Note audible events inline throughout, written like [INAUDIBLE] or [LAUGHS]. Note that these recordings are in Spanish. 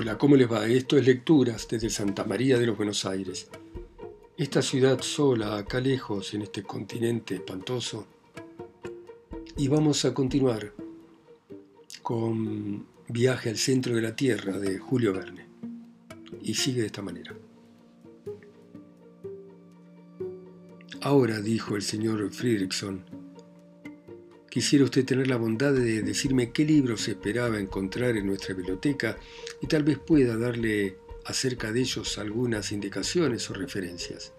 Hola, ¿cómo les va? Esto es Lecturas desde Santa María de los Buenos Aires. Esta ciudad sola, acá lejos, en este continente espantoso. Y vamos a continuar con Viaje al centro de la Tierra de Julio Verne. Y sigue de esta manera. Ahora, dijo el señor Friedrichson, Quisiera usted tener la bondad de decirme qué libros esperaba encontrar en nuestra biblioteca y tal vez pueda darle acerca de ellos algunas indicaciones o referencias.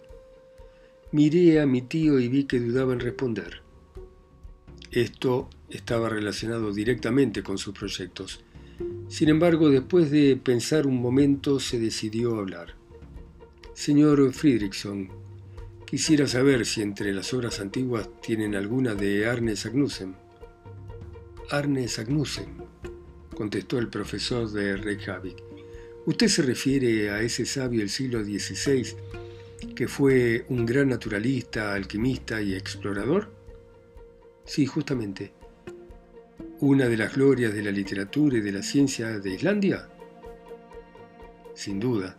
Miré a mi tío y vi que dudaba en responder. Esto estaba relacionado directamente con sus proyectos. Sin embargo, después de pensar un momento, se decidió a hablar. Señor Friedrichson, Quisiera saber si entre las obras antiguas tienen alguna de Arne Sagnussen. Arne Sagnussen, contestó el profesor de Reykjavik. ¿Usted se refiere a ese sabio del siglo XVI que fue un gran naturalista, alquimista y explorador? Sí, justamente. ¿Una de las glorias de la literatura y de la ciencia de Islandia? Sin duda.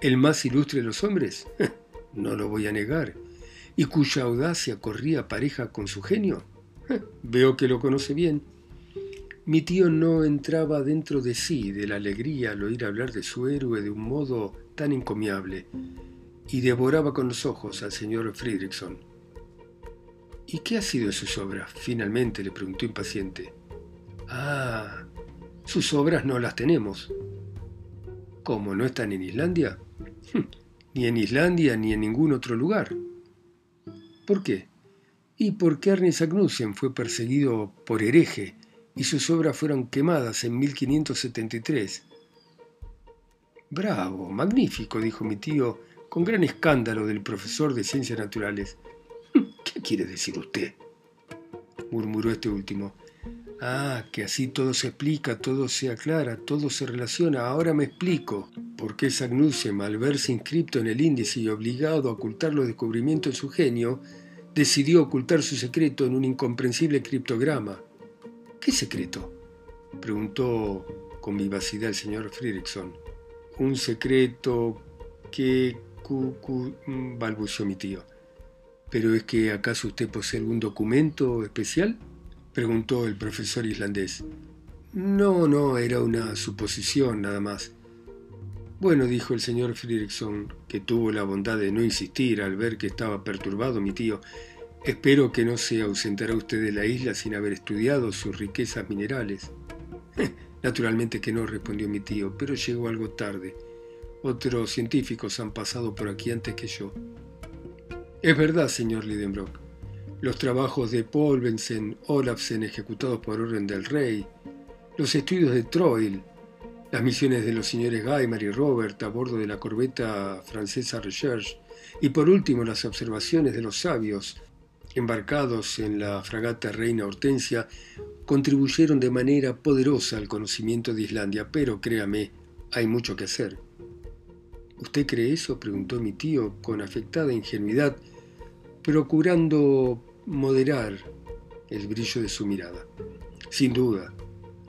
¿El más ilustre de los hombres? [LAUGHS] no lo voy a negar, y cuya audacia corría pareja con su genio. Veo que lo conoce bien. Mi tío no entraba dentro de sí de la alegría al oír hablar de su héroe de un modo tan encomiable, y devoraba con los ojos al señor Friedrichson. ¿Y qué ha sido de sus obras? Finalmente le preguntó impaciente. Ah, sus obras no las tenemos. ¿Cómo no están en Islandia? Ni en Islandia ni en ningún otro lugar. ¿Por qué? Y porque Ernest Agnussen fue perseguido por hereje y sus obras fueron quemadas en 1573. Bravo, magnífico, dijo mi tío, con gran escándalo del profesor de ciencias naturales. [LAUGHS] ¿Qué quiere decir usted? murmuró este último. Ah, que así todo se explica, todo se aclara, todo se relaciona. Ahora me explico por qué Sagnussem, al verse inscripto en el índice y obligado a ocultar los descubrimientos en su genio, decidió ocultar su secreto en un incomprensible criptograma. ¿Qué secreto? preguntó con vivacidad el señor Friedrichson. Un secreto que... balbuceó mi tío. ¿Pero es que acaso usted posee algún documento especial? Preguntó el profesor islandés. No, no, era una suposición nada más. Bueno, dijo el señor Friedrichson, que tuvo la bondad de no insistir al ver que estaba perturbado mi tío. Espero que no se ausentará usted de la isla sin haber estudiado sus riquezas minerales. [LAUGHS] Naturalmente que no, respondió mi tío, pero llegó algo tarde. Otros científicos han pasado por aquí antes que yo. Es verdad, señor Lidenbrock. Los trabajos de Polvensen, Olafsen ejecutados por orden del rey, los estudios de Troil, las misiones de los señores Gaimar y Robert a bordo de la corbeta francesa Recherche, y por último las observaciones de los sabios embarcados en la fragata Reina Hortensia contribuyeron de manera poderosa al conocimiento de Islandia, pero créame, hay mucho que hacer. ¿Usted cree eso? preguntó mi tío con afectada ingenuidad, procurando moderar el brillo de su mirada. Sin duda,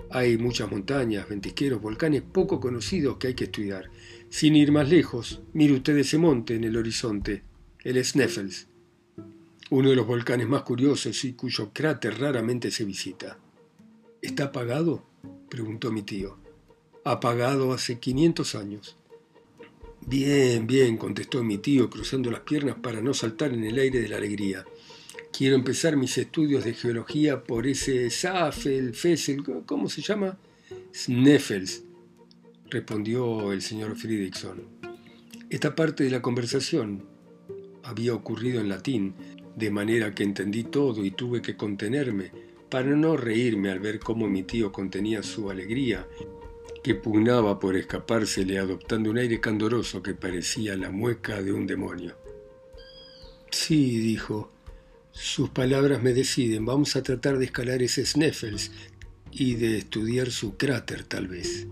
hay muchas montañas, ventisqueros, volcanes poco conocidos que hay que estudiar. Sin ir más lejos, mire usted ese monte en el horizonte, el Sneffels, uno de los volcanes más curiosos y cuyo cráter raramente se visita. ¿Está apagado? preguntó mi tío. Apagado hace 500 años. Bien, bien, contestó mi tío, cruzando las piernas para no saltar en el aire de la alegría. Quiero empezar mis estudios de geología por ese Safel, Fessel, ¿cómo se llama? Sneffels, respondió el señor Friedrichson. Esta parte de la conversación había ocurrido en latín, de manera que entendí todo y tuve que contenerme para no reírme al ver cómo mi tío contenía su alegría, que pugnaba por escapársele adoptando un aire candoroso que parecía la mueca de un demonio. Sí, dijo, sus palabras me deciden. Vamos a tratar de escalar ese Sneffels y de estudiar su cráter tal vez.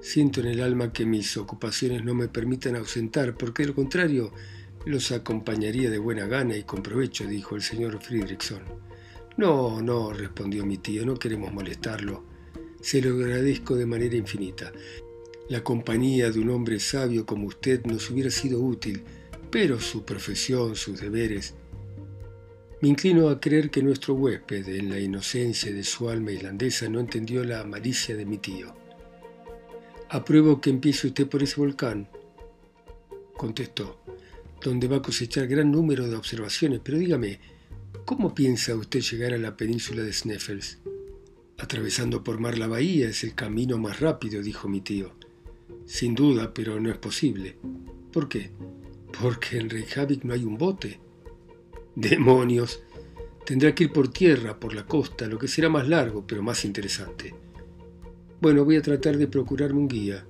Siento en el alma que mis ocupaciones no me permitan ausentar, porque de lo contrario los acompañaría de buena gana y con provecho, dijo el señor Friedrichson. No, no, respondió mi tío, no queremos molestarlo. Se lo agradezco de manera infinita. La compañía de un hombre sabio como usted nos hubiera sido útil, pero su profesión, sus deberes. Me inclino a creer que nuestro huésped, en la inocencia de su alma islandesa, no entendió la malicia de mi tío. Apruebo que empiece usted por ese volcán, contestó, donde va a cosechar gran número de observaciones, pero dígame, ¿cómo piensa usted llegar a la península de Sneffels? Atravesando por mar la bahía es el camino más rápido, dijo mi tío. Sin duda, pero no es posible. ¿Por qué? Porque en Reykjavik no hay un bote. Demonios. Tendrá que ir por tierra, por la costa, lo que será más largo, pero más interesante. Bueno, voy a tratar de procurarme un guía.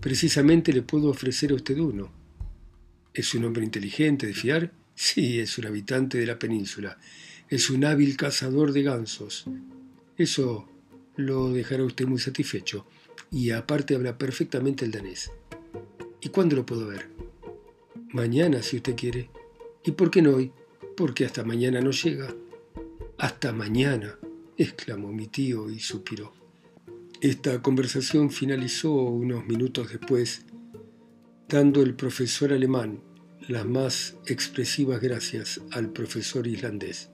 Precisamente le puedo ofrecer a usted uno. ¿Es un hombre inteligente, de fiar? Sí, es un habitante de la península. Es un hábil cazador de gansos. Eso lo dejará usted muy satisfecho. Y aparte habla perfectamente el danés. ¿Y cuándo lo puedo ver? Mañana, si usted quiere. ¿Y por qué no hoy? Porque hasta mañana no llega. Hasta mañana, exclamó mi tío y suspiró. Esta conversación finalizó unos minutos después, dando el profesor alemán las más expresivas gracias al profesor islandés.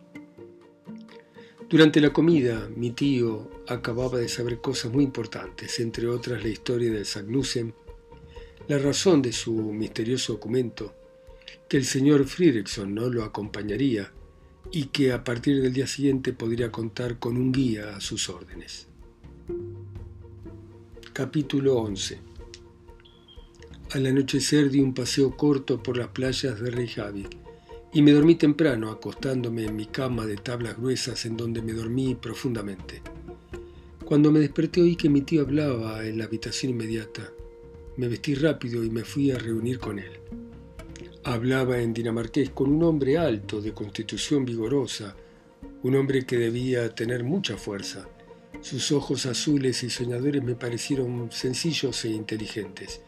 Durante la comida, mi tío acababa de saber cosas muy importantes, entre otras la historia de Sagnussen, la razón de su misterioso documento, que el señor Friedrichson no lo acompañaría y que a partir del día siguiente podría contar con un guía a sus órdenes. Capítulo 11 Al anochecer di un paseo corto por las playas de Reykjavik y me dormí temprano acostándome en mi cama de tablas gruesas en donde me dormí profundamente. Cuando me desperté oí que mi tío hablaba en la habitación inmediata. Me vestí rápido y me fui a reunir con él. Hablaba en dinamarqués con un hombre alto, de constitución vigorosa, un hombre que debía tener mucha fuerza sus ojos azules y soñadores me parecieron sencillos e inteligentes.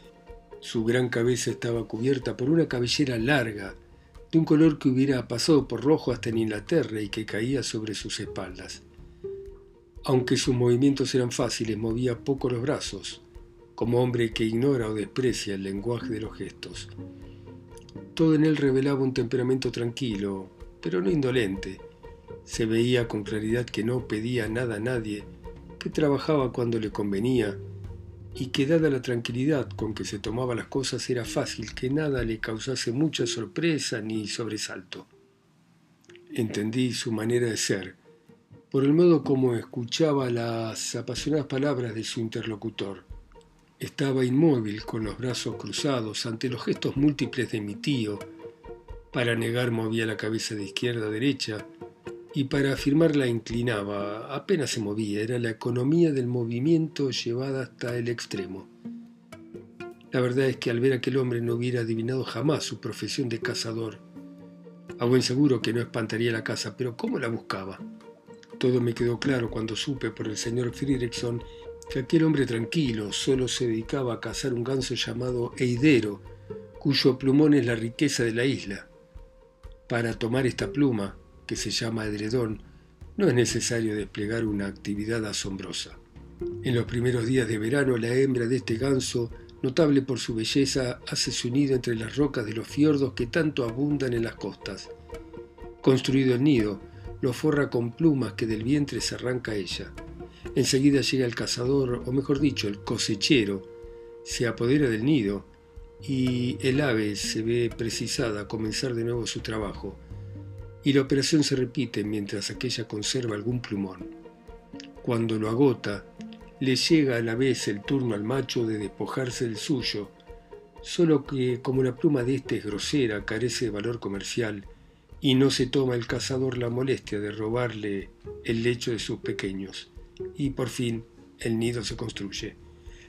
Su gran cabeza estaba cubierta por una cabellera larga, de un color que hubiera pasado por rojo hasta en Inglaterra y que caía sobre sus espaldas. Aunque sus movimientos eran fáciles, movía poco los brazos, como hombre que ignora o desprecia el lenguaje de los gestos. Todo en él revelaba un temperamento tranquilo, pero no indolente. Se veía con claridad que no pedía nada a nadie que trabajaba cuando le convenía y que dada la tranquilidad con que se tomaba las cosas era fácil que nada le causase mucha sorpresa ni sobresalto. Entendí su manera de ser, por el modo como escuchaba las apasionadas palabras de su interlocutor. Estaba inmóvil con los brazos cruzados ante los gestos múltiples de mi tío. Para negar movía la cabeza de izquierda a derecha, y para afirmarla inclinaba, apenas se movía, era la economía del movimiento llevada hasta el extremo. La verdad es que al ver a aquel hombre no hubiera adivinado jamás su profesión de cazador. A buen seguro que no espantaría la casa, pero ¿cómo la buscaba? Todo me quedó claro cuando supe por el señor Friedrichson que aquel hombre tranquilo solo se dedicaba a cazar un ganso llamado Eidero, cuyo plumón es la riqueza de la isla. Para tomar esta pluma, que se llama edredón, no es necesario desplegar una actividad asombrosa. En los primeros días de verano, la hembra de este ganso, notable por su belleza, hace su nido entre las rocas de los fiordos que tanto abundan en las costas. Construido el nido, lo forra con plumas que del vientre se arranca ella. Enseguida llega el cazador, o mejor dicho, el cosechero, se apodera del nido y el ave se ve precisada a comenzar de nuevo su trabajo y la operación se repite mientras aquella conserva algún plumón. Cuando lo agota, le llega a la vez el turno al macho de despojarse del suyo, solo que como la pluma de éste es grosera, carece de valor comercial, y no se toma el cazador la molestia de robarle el lecho de sus pequeños, y por fin el nido se construye.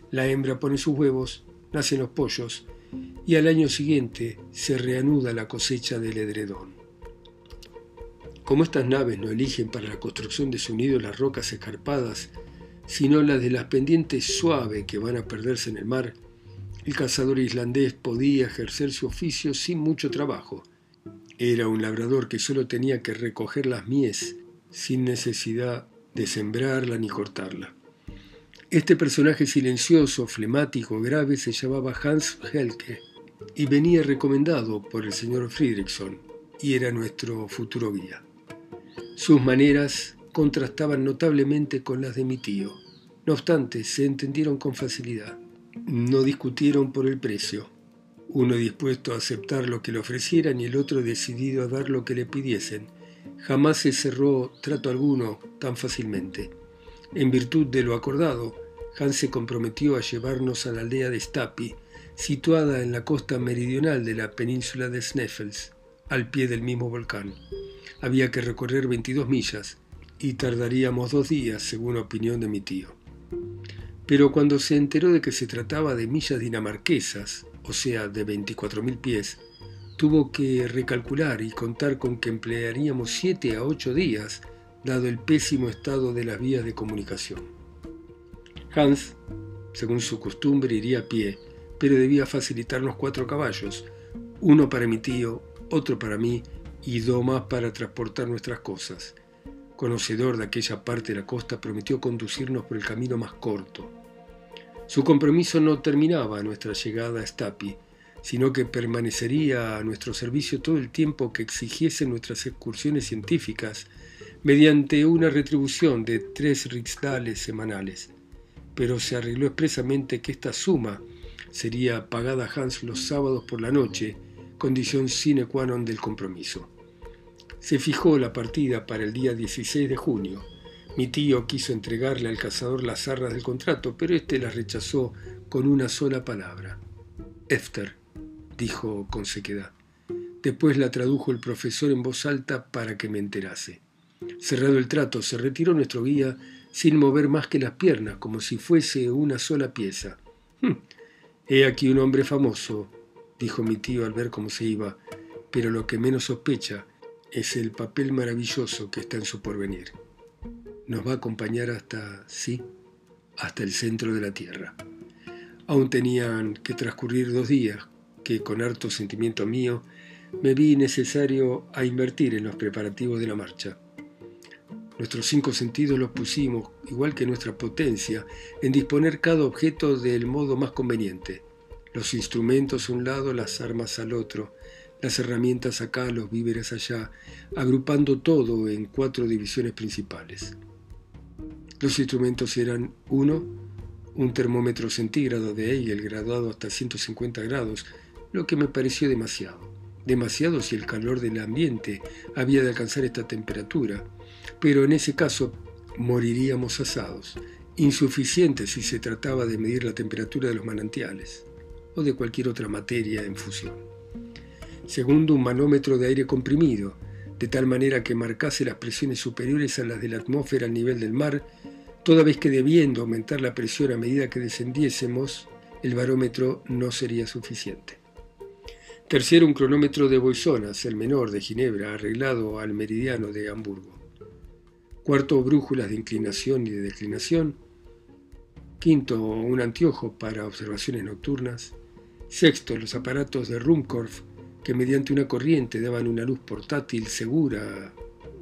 La hembra pone sus huevos, nacen los pollos, y al año siguiente se reanuda la cosecha del edredón. Como estas naves no eligen para la construcción de su nido las rocas escarpadas, sino las de las pendientes suaves que van a perderse en el mar, el cazador islandés podía ejercer su oficio sin mucho trabajo. Era un labrador que solo tenía que recoger las mies sin necesidad de sembrarla ni cortarla. Este personaje silencioso, flemático, grave se llamaba Hans Helke y venía recomendado por el señor Friedrichson y era nuestro futuro guía. Sus maneras contrastaban notablemente con las de mi tío. No obstante, se entendieron con facilidad. No discutieron por el precio, uno dispuesto a aceptar lo que le ofrecieran y el otro decidido a dar lo que le pidiesen. Jamás se cerró trato alguno tan fácilmente. En virtud de lo acordado, Hans se comprometió a llevarnos a la aldea de Stapi, situada en la costa meridional de la península de Sneffels, al pie del mismo volcán. Había que recorrer 22 millas y tardaríamos dos días, según opinión de mi tío. Pero cuando se enteró de que se trataba de millas dinamarquesas, o sea, de 24.000 pies, tuvo que recalcular y contar con que emplearíamos 7 a 8 días, dado el pésimo estado de las vías de comunicación. Hans, según su costumbre, iría a pie, pero debía facilitarnos cuatro caballos, uno para mi tío, otro para mí y dos más para transportar nuestras cosas. Conocedor de aquella parte de la costa, prometió conducirnos por el camino más corto. Su compromiso no terminaba a nuestra llegada a Stapi, sino que permanecería a nuestro servicio todo el tiempo que exigiesen nuestras excursiones científicas, mediante una retribución de tres rixdales semanales. Pero se arregló expresamente que esta suma sería pagada a Hans los sábados por la noche, condición sine qua non del compromiso. Se fijó la partida para el día 16 de junio. Mi tío quiso entregarle al cazador las arras del contrato, pero éste las rechazó con una sola palabra. Efter, dijo con sequedad. Después la tradujo el profesor en voz alta para que me enterase. Cerrado el trato, se retiró nuestro guía sin mover más que las piernas, como si fuese una sola pieza. Hm, he aquí un hombre famoso, dijo mi tío al ver cómo se iba, pero lo que menos sospecha es el papel maravilloso que está en su porvenir. Nos va a acompañar hasta, sí, hasta el centro de la Tierra. Aún tenían que transcurrir dos días que con harto sentimiento mío me vi necesario a invertir en los preparativos de la marcha. Nuestros cinco sentidos los pusimos, igual que nuestra potencia, en disponer cada objeto del modo más conveniente. Los instrumentos a un lado, las armas al otro, las herramientas acá, los víveres allá, agrupando todo en cuatro divisiones principales. Los instrumentos eran uno, un termómetro centígrado de Eigel graduado hasta 150 grados, lo que me pareció demasiado. Demasiado si el calor del ambiente había de alcanzar esta temperatura pero en ese caso moriríamos asados, insuficiente si se trataba de medir la temperatura de los manantiales o de cualquier otra materia en fusión. Segundo, un manómetro de aire comprimido, de tal manera que marcase las presiones superiores a las de la atmósfera al nivel del mar, toda vez que debiendo aumentar la presión a medida que descendiésemos, el barómetro no sería suficiente. Tercero, un cronómetro de Boisonas, el menor de Ginebra, arreglado al meridiano de Hamburgo. Cuarto, brújulas de inclinación y de declinación. Quinto, un anteojo para observaciones nocturnas. Sexto, los aparatos de Rumkorf que mediante una corriente daban una luz portátil, segura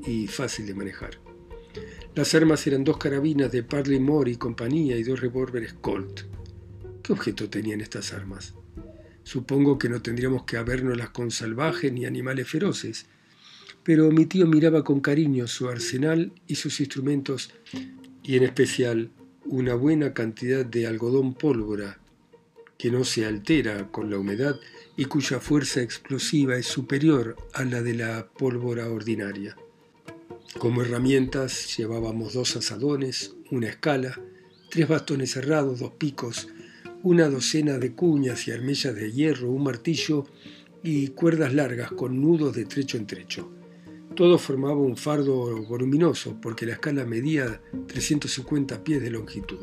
y fácil de manejar. Las armas eran dos carabinas de Parley Moore y compañía y dos revólveres Colt. ¿Qué objeto tenían estas armas? Supongo que no tendríamos que habernoslas con salvajes ni animales feroces, pero mi tío miraba con cariño su arsenal y sus instrumentos, y en especial una buena cantidad de algodón pólvora, que no se altera con la humedad y cuya fuerza explosiva es superior a la de la pólvora ordinaria. Como herramientas llevábamos dos asadones, una escala, tres bastones cerrados, dos picos, una docena de cuñas y armellas de hierro, un martillo y cuerdas largas con nudos de trecho en trecho. Todo formaba un fardo voluminoso porque la escala medía 350 pies de longitud.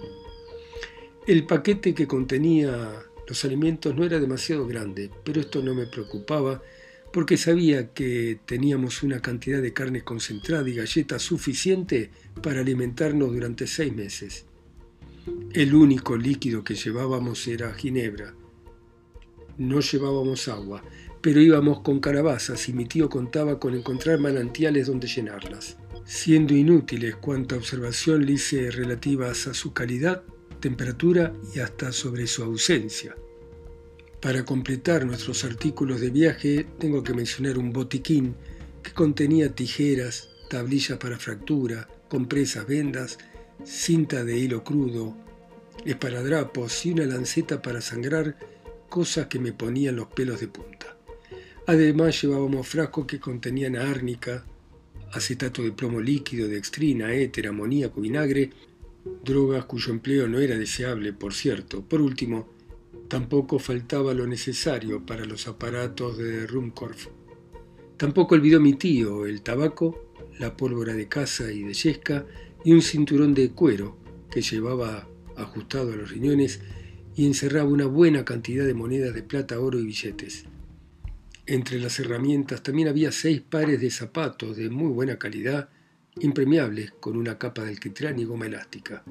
El paquete que contenía los alimentos no era demasiado grande, pero esto no me preocupaba porque sabía que teníamos una cantidad de carne concentrada y galletas suficiente para alimentarnos durante seis meses. El único líquido que llevábamos era ginebra. No llevábamos agua, pero íbamos con carabazas y mi tío contaba con encontrar manantiales donde llenarlas. Siendo inútiles cuanta observación le hice relativas a su calidad, temperatura y hasta sobre su ausencia. Para completar nuestros artículos de viaje tengo que mencionar un botiquín que contenía tijeras, tablillas para fractura, compresas, vendas, cinta de hilo crudo, esparadrapos y una lanceta para sangrar, cosas que me ponían los pelos de punta. Además llevábamos frascos que contenían árnica, acetato de plomo líquido, dextrina, éter, amoníaco, vinagre, drogas cuyo empleo no era deseable, por cierto. Por último, tampoco faltaba lo necesario para los aparatos de Rumkorf. Tampoco olvidó mi tío el tabaco, la pólvora de caza y de yesca y un cinturón de cuero que llevaba ajustado a los riñones y encerraba una buena cantidad de monedas de plata, oro y billetes. Entre las herramientas también había seis pares de zapatos de muy buena calidad, impermeables, con una capa de alquitrán y goma elástica.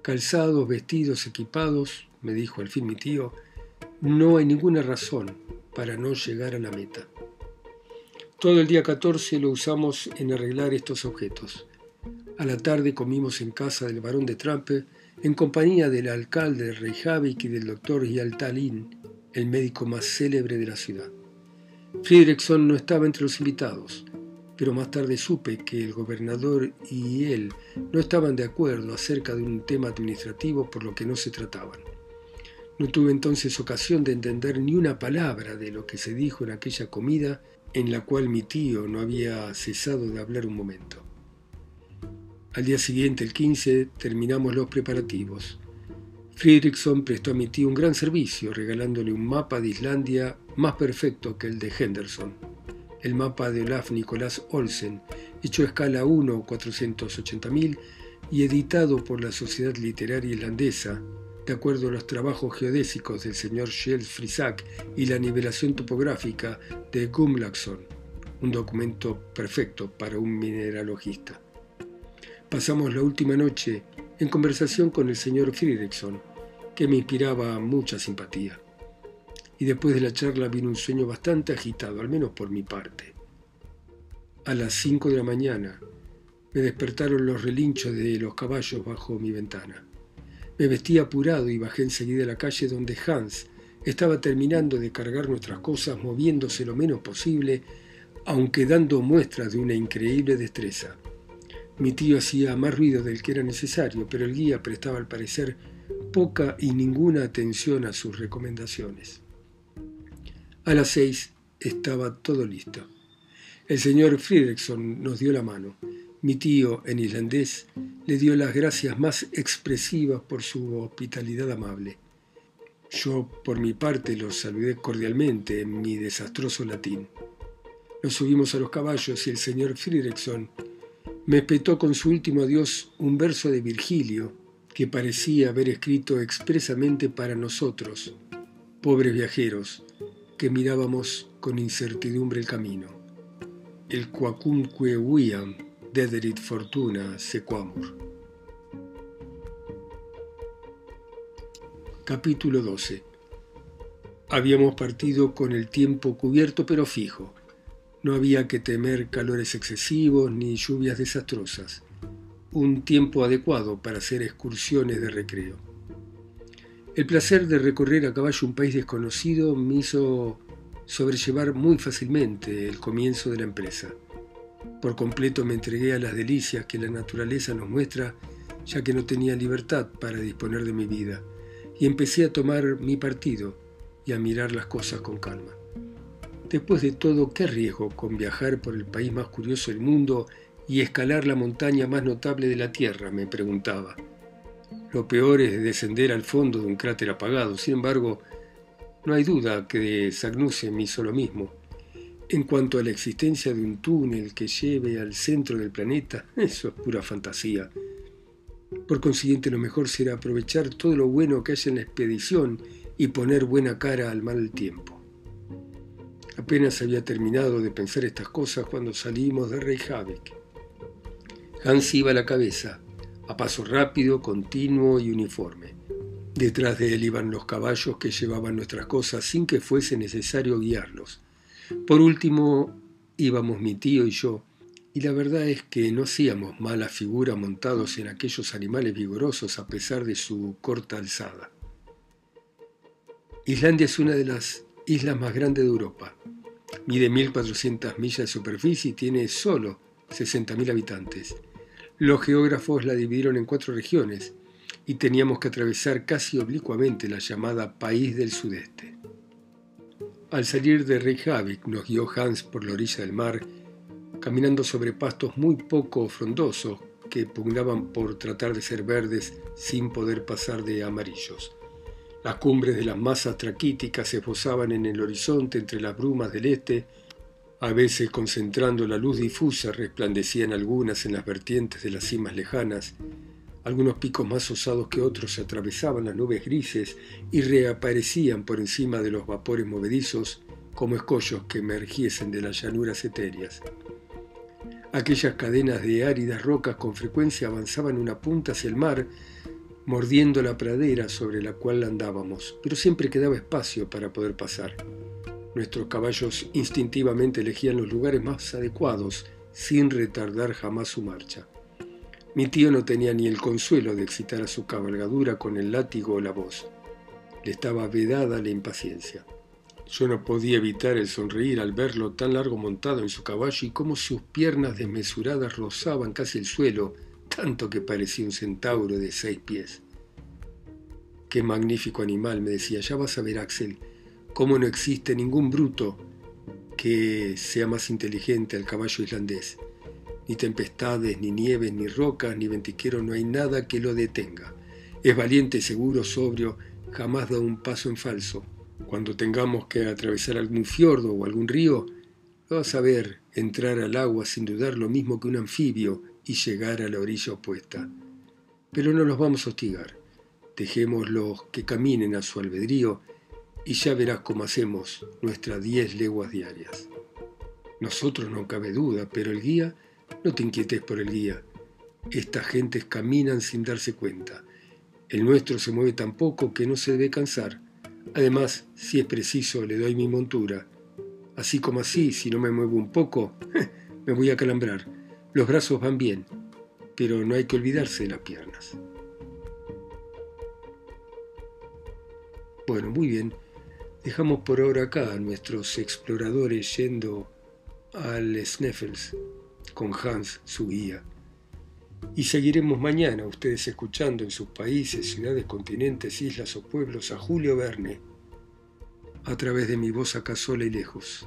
Calzados, vestidos, equipados, me dijo al fin mi tío, no hay ninguna razón para no llegar a la meta. Todo el día 14 lo usamos en arreglar estos objetos. A la tarde comimos en casa del barón de Trampe en compañía del alcalde de Reykjavik y del doctor Yaltalin, el médico más célebre de la ciudad. Friedrichson no estaba entre los invitados, pero más tarde supe que el gobernador y él no estaban de acuerdo acerca de un tema administrativo por lo que no se trataban. No tuve entonces ocasión de entender ni una palabra de lo que se dijo en aquella comida en la cual mi tío no había cesado de hablar un momento. Al día siguiente, el 15, terminamos los preparativos. Friedrichson prestó a mi tío un gran servicio, regalándole un mapa de Islandia más perfecto que el de Henderson. El mapa de Olaf Nicolás Olsen, hecho a escala 1 480.000 y editado por la Sociedad Literaria Islandesa, de acuerdo a los trabajos geodésicos del señor Kjell Frisak y la nivelación topográfica de Gumlaxon, un documento perfecto para un mineralogista. Pasamos la última noche en conversación con el señor Friedrichson, que me inspiraba mucha simpatía. Y después de la charla vino un sueño bastante agitado, al menos por mi parte. A las cinco de la mañana me despertaron los relinchos de los caballos bajo mi ventana. Me vestí apurado y bajé enseguida a la calle donde Hans estaba terminando de cargar nuestras cosas moviéndose lo menos posible, aunque dando muestras de una increíble destreza. Mi tío hacía más ruido del que era necesario, pero el guía prestaba al parecer poca y ninguna atención a sus recomendaciones. A las seis estaba todo listo. El señor Friedrichson nos dio la mano. Mi tío, en islandés, le dio las gracias más expresivas por su hospitalidad amable. Yo, por mi parte, los saludé cordialmente en mi desastroso latín. Nos subimos a los caballos y el señor Friedrichson me espetó con su último adiós un verso de Virgilio que parecía haber escrito expresamente para nosotros, pobres viajeros, que mirábamos con incertidumbre el camino. El quacunque viam dederit fortuna sequamur. Capítulo 12 Habíamos partido con el tiempo cubierto pero fijo no había que temer calores excesivos ni lluvias desastrosas. Un tiempo adecuado para hacer excursiones de recreo. El placer de recorrer a caballo un país desconocido me hizo sobrellevar muy fácilmente el comienzo de la empresa. Por completo me entregué a las delicias que la naturaleza nos muestra, ya que no tenía libertad para disponer de mi vida, y empecé a tomar mi partido y a mirar las cosas con calma. Después de todo, ¿qué riesgo con viajar por el país más curioso del mundo y escalar la montaña más notable de la Tierra? me preguntaba. Lo peor es descender al fondo de un cráter apagado. Sin embargo, no hay duda que de Sagnussen me hizo lo mismo. En cuanto a la existencia de un túnel que lleve al centro del planeta, [LAUGHS] eso es pura fantasía. Por consiguiente, lo mejor será aprovechar todo lo bueno que haya en la expedición y poner buena cara al mal tiempo. Apenas había terminado de pensar estas cosas cuando salimos de Reykjavik. Hans iba a la cabeza, a paso rápido, continuo y uniforme. Detrás de él iban los caballos que llevaban nuestras cosas sin que fuese necesario guiarlos. Por último íbamos mi tío y yo, y la verdad es que no hacíamos mala figura montados en aquellos animales vigorosos a pesar de su corta alzada. Islandia es una de las islas más grandes de Europa. Mide 1.400 millas de superficie y tiene solo 60.000 habitantes. Los geógrafos la dividieron en cuatro regiones y teníamos que atravesar casi oblicuamente la llamada País del Sudeste. Al salir de Reykjavik nos guió Hans por la orilla del mar caminando sobre pastos muy poco frondosos que pugnaban por tratar de ser verdes sin poder pasar de amarillos. Las cumbres de las masas traquíticas se esbozaban en el horizonte entre las brumas del este, a veces concentrando la luz difusa resplandecían algunas en las vertientes de las cimas lejanas, algunos picos más osados que otros atravesaban las nubes grises y reaparecían por encima de los vapores movedizos como escollos que emergiesen de las llanuras etéreas. Aquellas cadenas de áridas rocas con frecuencia avanzaban una punta hacia el mar, mordiendo la pradera sobre la cual andábamos, pero siempre quedaba espacio para poder pasar. Nuestros caballos instintivamente elegían los lugares más adecuados, sin retardar jamás su marcha. Mi tío no tenía ni el consuelo de excitar a su cabalgadura con el látigo o la voz. Le estaba vedada la impaciencia. Yo no podía evitar el sonreír al verlo tan largo montado en su caballo y cómo sus piernas desmesuradas rozaban casi el suelo, tanto que parecía un centauro de seis pies. Qué magnífico animal, me decía, ya vas a ver, Axel, cómo no existe ningún bruto que sea más inteligente al caballo islandés. Ni tempestades, ni nieves, ni rocas, ni ventiquero, no hay nada que lo detenga. Es valiente, seguro, sobrio, jamás da un paso en falso cuando tengamos que atravesar algún fiordo o algún río, lo vas a ver entrar al agua sin dudar lo mismo que un anfibio y llegar a la orilla opuesta. Pero no los vamos a hostigar. Dejémoslos que caminen a su albedrío y ya verás cómo hacemos nuestras diez leguas diarias. Nosotros no cabe duda, pero el guía, no te inquietes por el guía. Estas gentes caminan sin darse cuenta. El nuestro se mueve tan poco que no se debe cansar Además, si es preciso, le doy mi montura. Así como así, si no me muevo un poco, [LAUGHS] me voy a calambrar. Los brazos van bien, pero no hay que olvidarse de las piernas. Bueno, muy bien. Dejamos por ahora acá a nuestros exploradores yendo al Sneffels con Hans, su guía. Y seguiremos mañana, ustedes escuchando en sus países, ciudades, continentes, islas o pueblos a Julio Verne, a través de mi voz acá sola y lejos,